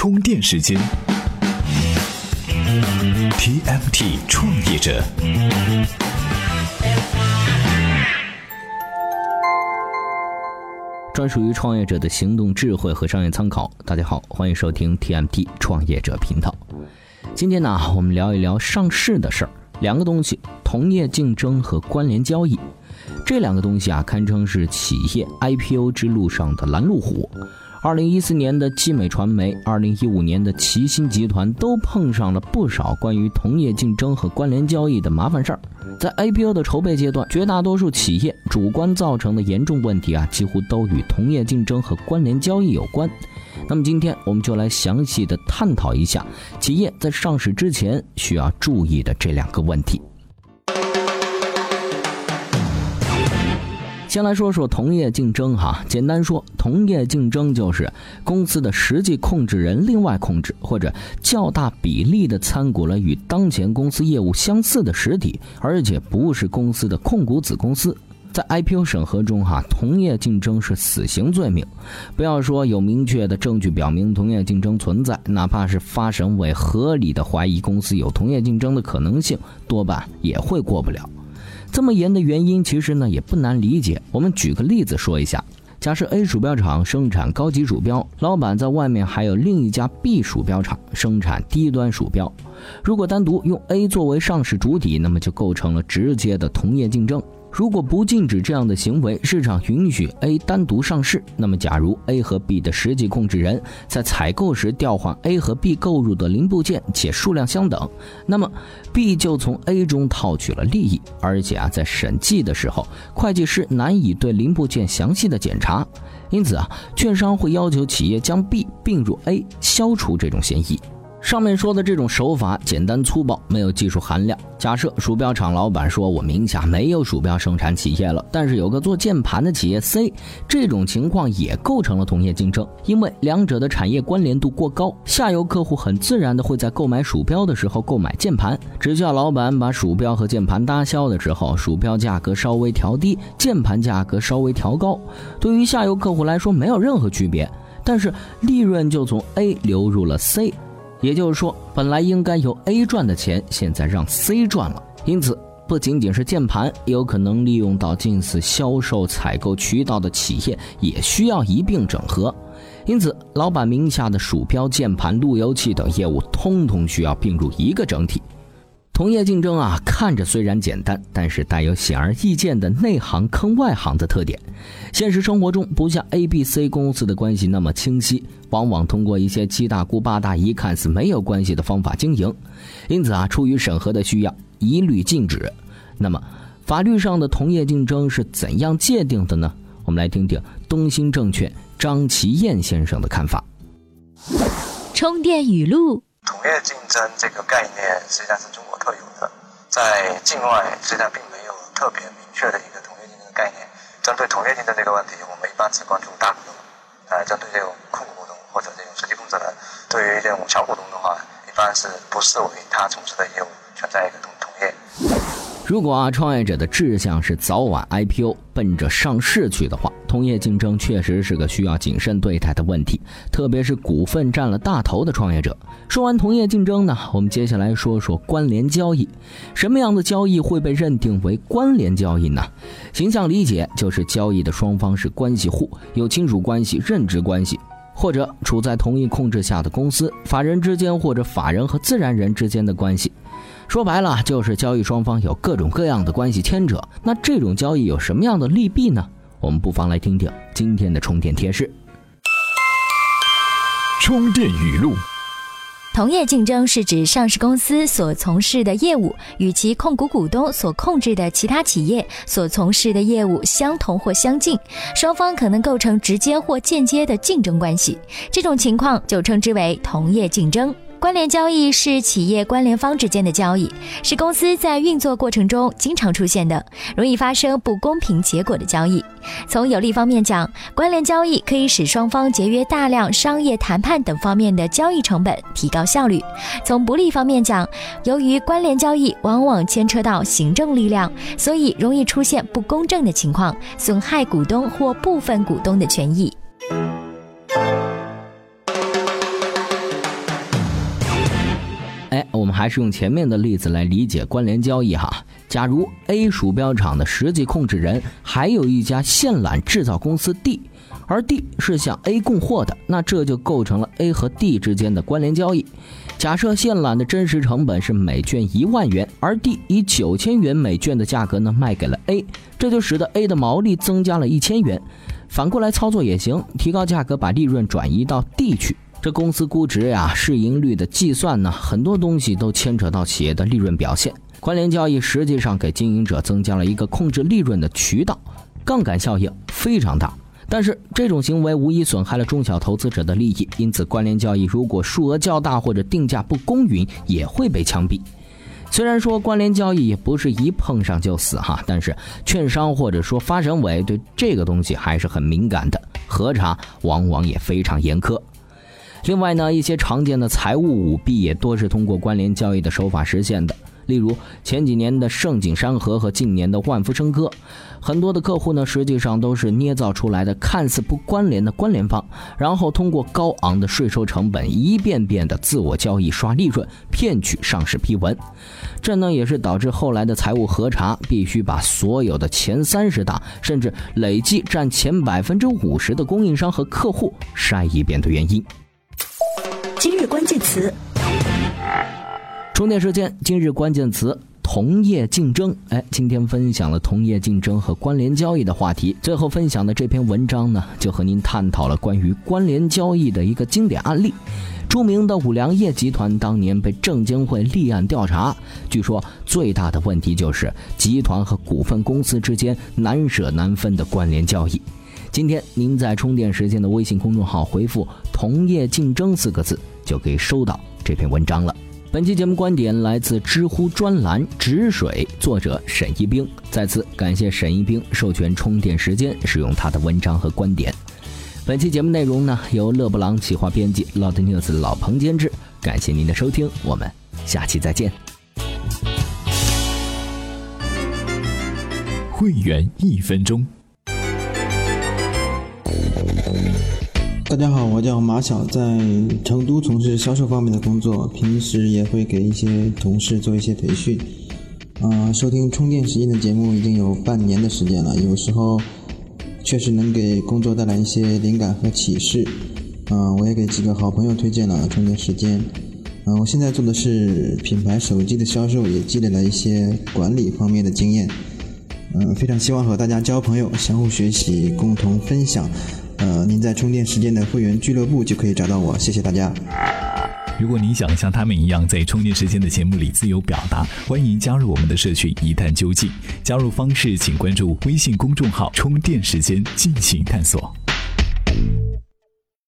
充电时间，TMT 创业者。专属于创业者的行动智慧和商业参考。大家好，欢迎收听 TMT 创业者频道。今天呢，我们聊一聊上市的事儿。两个东西：同业竞争和关联交易。这两个东西啊，堪称是企业 IPO 之路上的拦路虎。二零一四年的集美传媒，二零一五年的齐心集团，都碰上了不少关于同业竞争和关联交易的麻烦事儿。在 IPO 的筹备阶段，绝大多数企业主观造成的严重问题啊，几乎都与同业竞争和关联交易有关。那么今天我们就来详细的探讨一下企业在上市之前需要注意的这两个问题。先来说说同业竞争哈，简单说，同业竞争就是公司的实际控制人另外控制或者较大比例的参股了与当前公司业务相似的实体，而且不是公司的控股子公司。在 IPO 审核中哈，同业竞争是死刑罪名。不要说有明确的证据表明同业竞争存在，哪怕是发审委合理的怀疑公司有同业竞争的可能性，多半也会过不了。这么严的原因，其实呢也不难理解。我们举个例子说一下：假设 A 鼠标厂生产高级鼠标，老板在外面还有另一家 B 鼠标厂生产低端鼠标。如果单独用 A 作为上市主体，那么就构成了直接的同业竞争。如果不禁止这样的行为，市场允许 A 单独上市，那么假如 A 和 B 的实际控制人在采购时调换 A 和 B 购入的零部件且数量相等，那么 B 就从 A 中套取了利益，而且啊，在审计的时候，会计师难以对零部件详细的检查，因此啊，券商会要求企业将 B 并入 A，消除这种嫌疑。上面说的这种手法简单粗暴，没有技术含量。假设鼠标厂老板说：“我名下没有鼠标生产企业了，但是有个做键盘的企业 C。”这种情况也构成了同业竞争，因为两者的产业关联度过高，下游客户很自然的会在购买鼠标的时候购买键盘。只需要老板把鼠标和键盘搭销的时候，鼠标价格稍微调低，键盘价格稍微调高，对于下游客户来说没有任何区别，但是利润就从 A 流入了 C。也就是说，本来应该由 A 赚的钱，现在让 C 赚了。因此，不仅仅是键盘，有可能利用到近似销售采购渠道的企业，也需要一并整合。因此，老板名下的鼠标、键盘、路由器等业务，通通需要并入一个整体。同业竞争啊，看着虽然简单，但是带有显而易见的内行坑外行的特点。现实生活中不像 A、B、C 公司的关系那么清晰，往往通过一些七大姑八大姨看似没有关系的方法经营。因此啊，出于审核的需要，一律禁止。那么，法律上的同业竞争是怎样界定的呢？我们来听听东兴证券张其燕先生的看法。充电语录。同业竞争这个概念实际上是中，在境外实际上并没有特别明确的一个同业竞争的概念。针对同业竞争这个问题，我们一般只关注大股东，呃，针对这种控股股东或者这种实际控制人，对于这种小股东的话，一般是不视为他从事的业务存在一个。如果啊，创业者的志向是早晚 IPO，奔着上市去的话，同业竞争确实是个需要谨慎对待的问题，特别是股份占了大头的创业者。说完同业竞争呢，我们接下来说说关联交易。什么样的交易会被认定为关联交易呢？形象理解就是交易的双方是关系户，有亲属关系、任职关系，或者处在同一控制下的公司，法人之间或者法人和自然人之间的关系。说白了，就是交易双方有各种各样的关系牵扯。那这种交易有什么样的利弊呢？我们不妨来听听今天的充电贴士。充电语录：同业竞争是指上市公司所从事的业务与其控股股东所控制的其他企业所从事的业务相同或相近，双方可能构成直接或间接的竞争关系。这种情况就称之为同业竞争。关联交易是企业关联方之间的交易，是公司在运作过程中经常出现的、容易发生不公平结果的交易。从有利方面讲，关联交易可以使双方节约大量商业谈判等方面的交易成本，提高效率；从不利方面讲，由于关联交易往往牵扯到行政力量，所以容易出现不公正的情况，损害股东或部分股东的权益。还是用前面的例子来理解关联交易哈。假如 A 鼠标厂的实际控制人还有一家线缆制造公司 D，而 D 是向 A 供货的，那这就构成了 A 和 D 之间的关联交易。假设线缆的真实成本是每卷一万元，而 D 以九千元每卷的价格呢卖给了 A，这就使得 A 的毛利增加了一千元。反过来操作也行，提高价格把利润转移到 D 去。这公司估值呀、市盈率的计算呢，很多东西都牵扯到企业的利润表现。关联交易实际上给经营者增加了一个控制利润的渠道，杠杆效应非常大。但是这种行为无疑损害了中小投资者的利益，因此关联交易如果数额较大或者定价不公允，也会被枪毙。虽然说关联交易也不是一碰上就死哈，但是券商或者说发审委对这个东西还是很敏感的，核查往往也非常严苛。另外呢，一些常见的财务舞弊也多是通过关联交易的手法实现的。例如前几年的盛景山河和近年的万福生科，很多的客户呢，实际上都是捏造出来的看似不关联的关联方，然后通过高昂的税收成本，一遍遍的自我交易刷利润，骗取上市批文。这呢，也是导致后来的财务核查必须把所有的前三十大，甚至累计占前百分之五十的供应商和客户筛一遍的原因。今日关键词。充电时间，今日关键词：同业竞争。哎，今天分享了同业竞争和关联交易的话题。最后分享的这篇文章呢，就和您探讨了关于关联交易的一个经典案例。著名的五粮液集团当年被证监会立案调查，据说最大的问题就是集团和股份公司之间难舍难分的关联交易。今天您在充电时间的微信公众号回复“同业竞争”四个字，就可以收到这篇文章了。本期节目观点来自知乎专栏“止水”，作者沈一冰。再次感谢沈一冰授权充电时间使用他的文章和观点。本期节目内容呢，由勒布朗企划编辑，Loud News 老彭监制。感谢您的收听，我们下期再见。会员一分钟。大家好，我叫马晓，在成都从事销售方面的工作，平时也会给一些同事做一些培训。啊、收听充电时间的节目已经有半年的时间了，有时候确实能给工作带来一些灵感和启示。啊、我也给几个好朋友推荐了充电时间。啊、我现在做的是品牌手机的销售，也积累了一些管理方面的经验。嗯、非常希望和大家交朋友，相互学习，共同分享。呃，您在充电时间的会员俱乐部就可以找到我，谢谢大家。如果您想像他们一样在充电时间的节目里自由表达，欢迎加入我们的社群一探究竟。加入方式请关注微信公众号“充电时间”进行探索。